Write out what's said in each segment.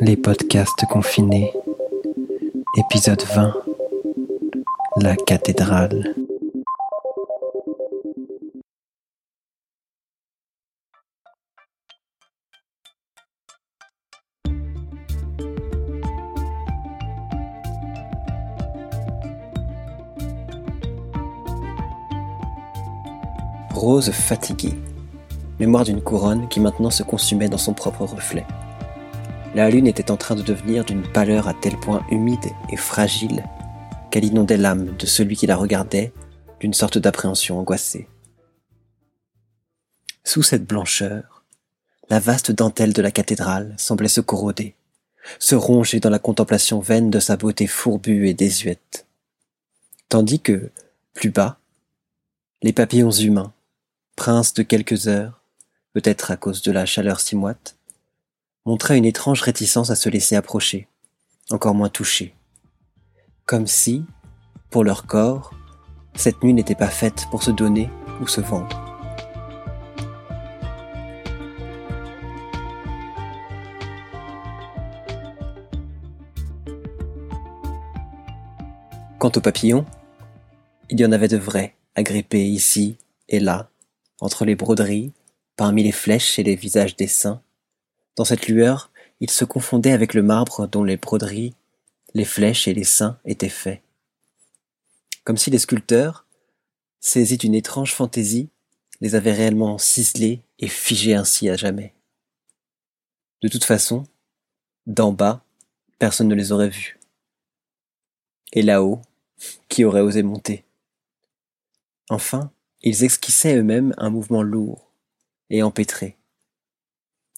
Les podcasts confinés. Épisode 20. La cathédrale. Rose fatiguée. Mémoire d'une couronne qui maintenant se consumait dans son propre reflet. La lune était en train de devenir d'une pâleur à tel point humide et fragile qu'elle inondait l'âme de celui qui la regardait d'une sorte d'appréhension angoissée. Sous cette blancheur, la vaste dentelle de la cathédrale semblait se corroder, se ronger dans la contemplation vaine de sa beauté fourbue et désuète. Tandis que, plus bas, les papillons humains, prince de quelques heures, peut-être à cause de la chaleur si moite, montraient une étrange réticence à se laisser approcher, encore moins toucher. Comme si, pour leur corps, cette nuit n'était pas faite pour se donner ou se vendre. Quant aux papillons, il y en avait de vrais, agrippés ici et là, entre les broderies, parmi les flèches et les visages des saints. Dans cette lueur, il se confondait avec le marbre dont les broderies, les flèches et les saints étaient faits. Comme si les sculpteurs, saisis d'une étrange fantaisie, les avaient réellement ciselés et figés ainsi à jamais. De toute façon, d'en bas, personne ne les aurait vus. Et là-haut, qui aurait osé monter? Enfin, ils esquissaient eux-mêmes un mouvement lourd et empêtré,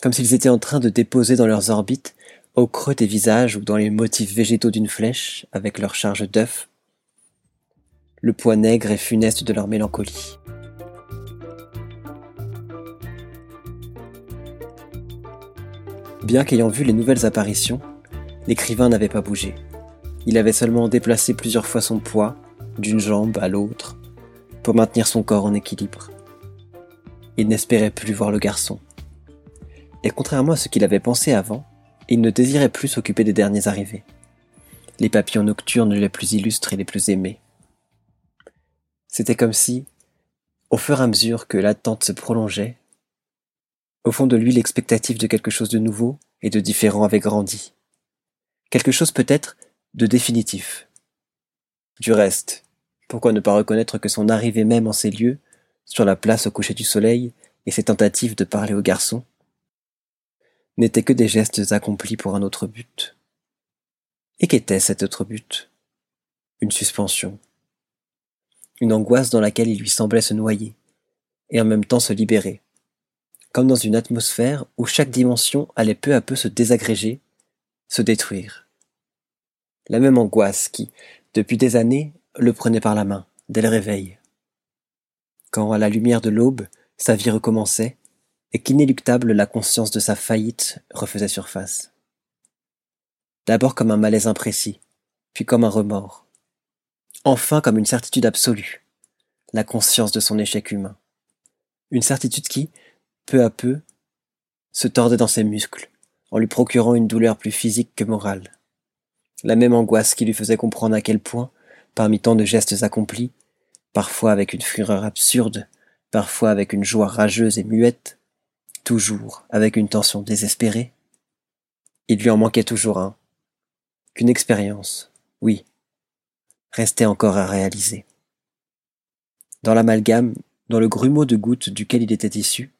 comme s'ils étaient en train de déposer dans leurs orbites, au creux des visages ou dans les motifs végétaux d'une flèche, avec leur charge d'œufs, le poids nègre et funeste de leur mélancolie. Bien qu'ayant vu les nouvelles apparitions, l'écrivain n'avait pas bougé. Il avait seulement déplacé plusieurs fois son poids, d'une jambe à l'autre, pour maintenir son corps en équilibre. Il n'espérait plus voir le garçon. Et contrairement à ce qu'il avait pensé avant, il ne désirait plus s'occuper des derniers arrivés, les papillons nocturnes les plus illustres et les plus aimés. C'était comme si, au fur et à mesure que l'attente se prolongeait, au fond de lui l'expectative de quelque chose de nouveau et de différent avait grandi. Quelque chose peut-être de définitif. Du reste, pourquoi ne pas reconnaître que son arrivée même en ces lieux, sur la place au coucher du soleil, et ses tentatives de parler au garçon, n'étaient que des gestes accomplis pour un autre but. Et qu'était cet autre but? Une suspension. Une angoisse dans laquelle il lui semblait se noyer, et en même temps se libérer, comme dans une atmosphère où chaque dimension allait peu à peu se désagréger, se détruire. La même angoisse qui, depuis des années, le prenait par la main, dès le réveil. Quand, à la lumière de l'aube, sa vie recommençait, et qu'inéluctable la conscience de sa faillite refaisait surface. D'abord comme un malaise imprécis, puis comme un remords. Enfin comme une certitude absolue, la conscience de son échec humain. Une certitude qui, peu à peu, se tordait dans ses muscles, en lui procurant une douleur plus physique que morale. La même angoisse qui lui faisait comprendre à quel point, parmi tant de gestes accomplis, parfois avec une fureur absurde, parfois avec une joie rageuse et muette, toujours avec une tension désespérée. Il lui en manquait toujours un, qu'une expérience, oui, restait encore à réaliser. Dans l'amalgame, dans le grumeau de gouttes duquel il était issu,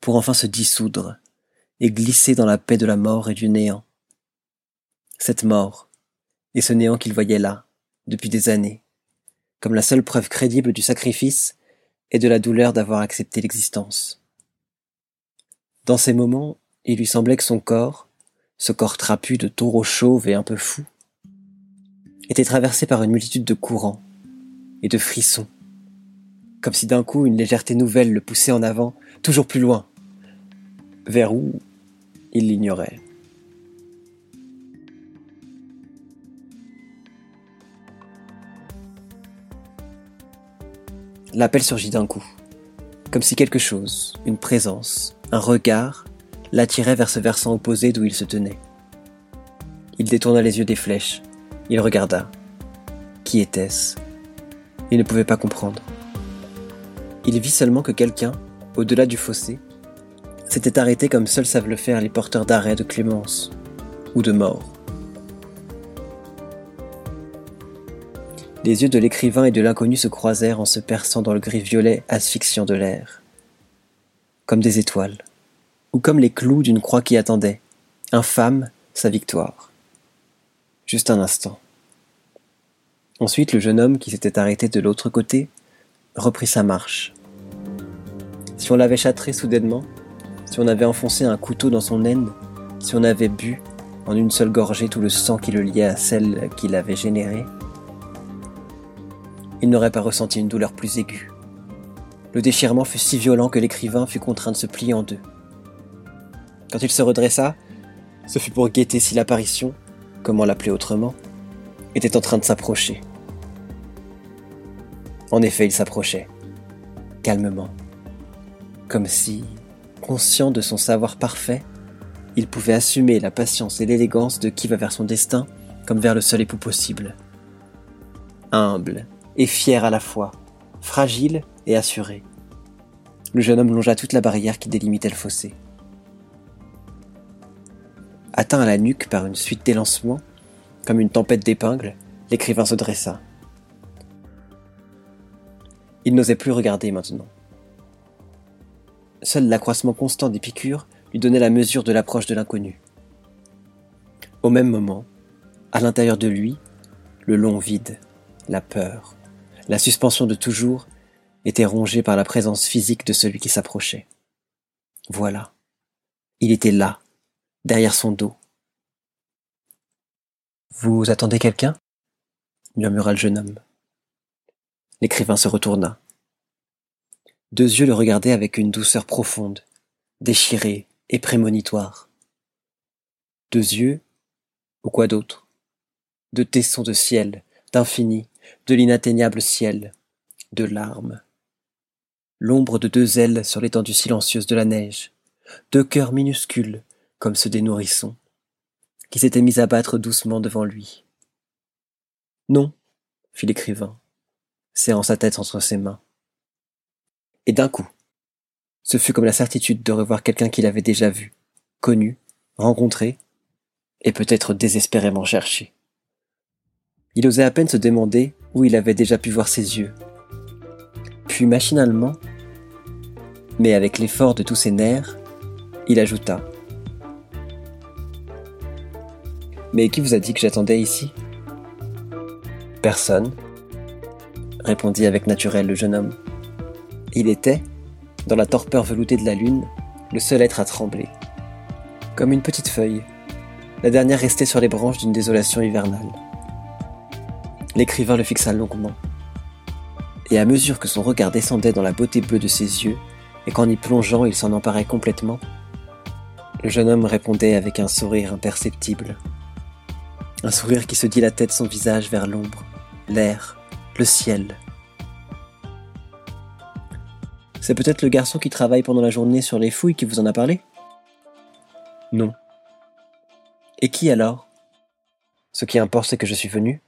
pour enfin se dissoudre et glisser dans la paix de la mort et du néant. Cette mort, et ce néant qu'il voyait là, depuis des années, comme la seule preuve crédible du sacrifice et de la douleur d'avoir accepté l'existence. Dans ces moments, il lui semblait que son corps, ce corps trapu de taureau chauve et un peu fou, était traversé par une multitude de courants et de frissons, comme si d'un coup une légèreté nouvelle le poussait en avant, toujours plus loin, vers où il l'ignorait. L'appel surgit d'un coup, comme si quelque chose, une présence, un regard, l'attirait vers ce versant opposé d'où il se tenait. Il détourna les yeux des flèches. Il regarda. Qui était-ce? Il ne pouvait pas comprendre. Il vit seulement que quelqu'un, au-delà du fossé, s'était arrêté comme seuls savent le faire les porteurs d'arrêt de clémence ou de mort. Les yeux de l'écrivain et de l'inconnu se croisèrent en se perçant dans le gris violet asphyxiant de l'air. Comme des étoiles, ou comme les clous d'une croix qui attendait, infâme, sa victoire. Juste un instant. Ensuite, le jeune homme qui s'était arrêté de l'autre côté reprit sa marche. Si on l'avait châtré soudainement, si on avait enfoncé un couteau dans son aine, si on avait bu en une seule gorgée tout le sang qui le liait à celle qui l'avait généré, il n'aurait pas ressenti une douleur plus aiguë. Le déchirement fut si violent que l'écrivain fut contraint de se plier en deux. Quand il se redressa, ce fut pour guetter si l'apparition, comment l'appeler autrement, était en train de s'approcher. En effet, il s'approchait, calmement, comme si, conscient de son savoir parfait, il pouvait assumer la patience et l'élégance de qui va vers son destin comme vers le seul époux possible. Humble et fier à la fois, fragile et assuré. Le jeune homme longea toute la barrière qui délimitait le fossé. Atteint à la nuque par une suite d'élancements, comme une tempête d'épingles, l'écrivain se dressa. Il n'osait plus regarder maintenant. Seul l'accroissement constant des piqûres lui donnait la mesure de l'approche de l'inconnu. Au même moment, à l'intérieur de lui, le long vide, la peur, la suspension de toujours était rongée par la présence physique de celui qui s'approchait. Voilà. Il était là, derrière son dos. Vous attendez quelqu'un? murmura le jeune homme. L'écrivain se retourna. Deux yeux le regardaient avec une douceur profonde, déchirée et prémonitoire. Deux yeux, ou quoi d'autre? De tessons de ciel, d'infini, de l'inatteignable ciel, de larmes. L'ombre de deux ailes sur l'étendue silencieuse de la neige, deux cœurs minuscules, comme ceux des nourrissons, qui s'étaient mis à battre doucement devant lui. Non, fit l'écrivain, serrant sa tête entre ses mains. Et d'un coup, ce fut comme la certitude de revoir quelqu'un qu'il avait déjà vu, connu, rencontré, et peut-être désespérément cherché. Il osait à peine se demander où il avait déjà pu voir ses yeux. Puis machinalement, mais avec l'effort de tous ses nerfs, il ajouta Mais qui vous a dit que j'attendais ici? Personne, répondit avec naturel le jeune homme. Il était, dans la torpeur veloutée de la lune, le seul être à trembler. Comme une petite feuille, la dernière restait sur les branches d'une désolation hivernale. L'écrivain le fixa longuement. Et à mesure que son regard descendait dans la beauté bleue de ses yeux, et qu'en y plongeant il s'en emparait complètement, le jeune homme répondait avec un sourire imperceptible. Un sourire qui se dilatait de son visage vers l'ombre, l'air, le ciel. C'est peut-être le garçon qui travaille pendant la journée sur les fouilles qui vous en a parlé? Non. Et qui alors? Ce qui importe, c'est que je suis venu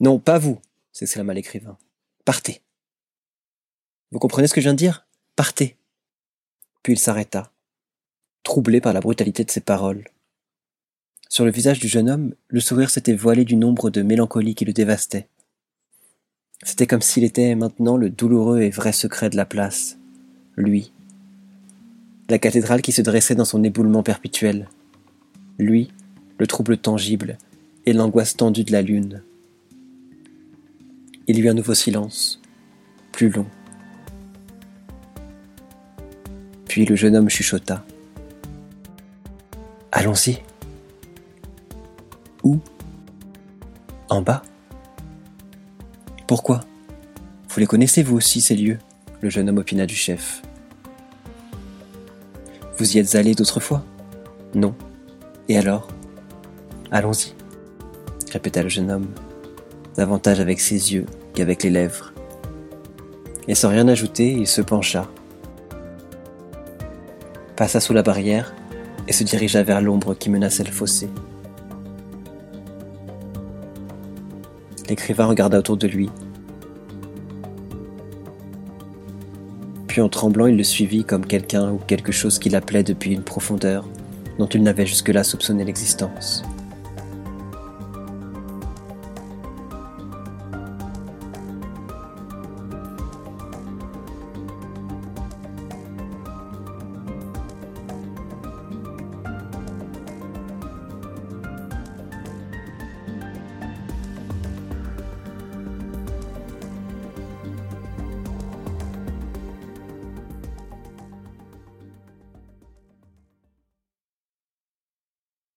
non, pas vous, s'exclama l'écrivain. Partez. Vous comprenez ce que je viens de dire? Partez. Puis il s'arrêta, troublé par la brutalité de ses paroles. Sur le visage du jeune homme, le sourire s'était voilé du nombre de mélancolie qui le dévastait. C'était comme s'il était maintenant le douloureux et vrai secret de la place, lui. La cathédrale qui se dressait dans son éboulement perpétuel. Lui, le trouble tangible et l'angoisse tendue de la lune. Il y eut un nouveau silence, plus long. Puis le jeune homme chuchota. Allons-y. Où? En bas. Pourquoi? Vous les connaissez vous aussi, ces lieux? Le jeune homme opina du chef. Vous y êtes allé d'autres fois Non. Et alors? Allons-y, répéta le jeune homme, davantage avec ses yeux qu'avec les lèvres. Et sans rien ajouter, il se pencha. passa sous la barrière et se dirigea vers l'ombre qui menaçait le fossé. L'écrivain regarda autour de lui. Puis en tremblant, il le suivit comme quelqu'un ou quelque chose qui l'appelait depuis une profondeur dont il n'avait jusque-là soupçonné l'existence.